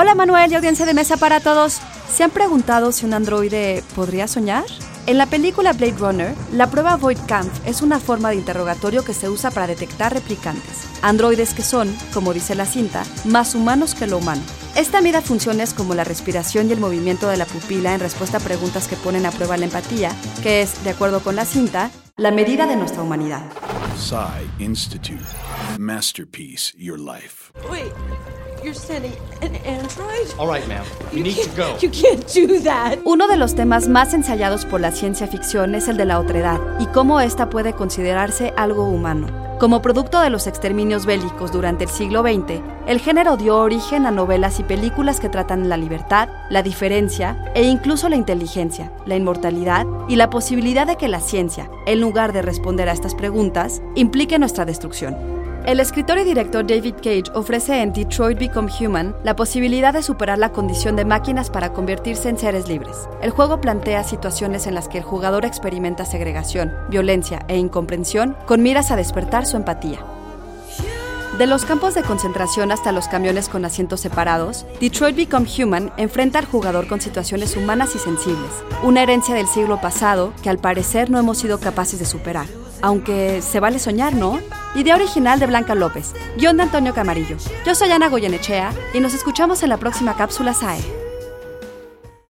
Hola Manuel y audiencia de mesa para todos. ¿Se han preguntado si un androide podría soñar? En la película Blade Runner, la prueba Void Camp es una forma de interrogatorio que se usa para detectar replicantes, androides que son, como dice la cinta, más humanos que lo humano. Esta mira funciones como la respiración y el movimiento de la pupila en respuesta a preguntas que ponen a prueba la empatía, que es, de acuerdo con la cinta, la medida de nuestra humanidad. Psy Institute. Masterpiece Your Life. Wait, you're sending an android? All right, ma'am. You need to go. You can't do that. Uno de los temas más ensayados por la ciencia ficción es el de la otredad y cómo ésta puede considerarse algo humano. Como producto de los exterminios bélicos durante el siglo XX, el género dio origen a novelas y películas que tratan la libertad, la diferencia e incluso la inteligencia, la inmortalidad y la posibilidad de que la ciencia, en lugar de responder a estas preguntas, implique nuestra destrucción. El escritor y director David Cage ofrece en Detroit Become Human la posibilidad de superar la condición de máquinas para convertirse en seres libres. El juego plantea situaciones en las que el jugador experimenta segregación, violencia e incomprensión con miras a despertar su empatía. De los campos de concentración hasta los camiones con asientos separados, Detroit Become Human enfrenta al jugador con situaciones humanas y sensibles, una herencia del siglo pasado que al parecer no hemos sido capaces de superar. Aunque se vale soñar, ¿no? Idea original de Blanca López, guion de Antonio Camarillo. Yo soy Ana Goyenechea y nos escuchamos en la próxima cápsula SAE.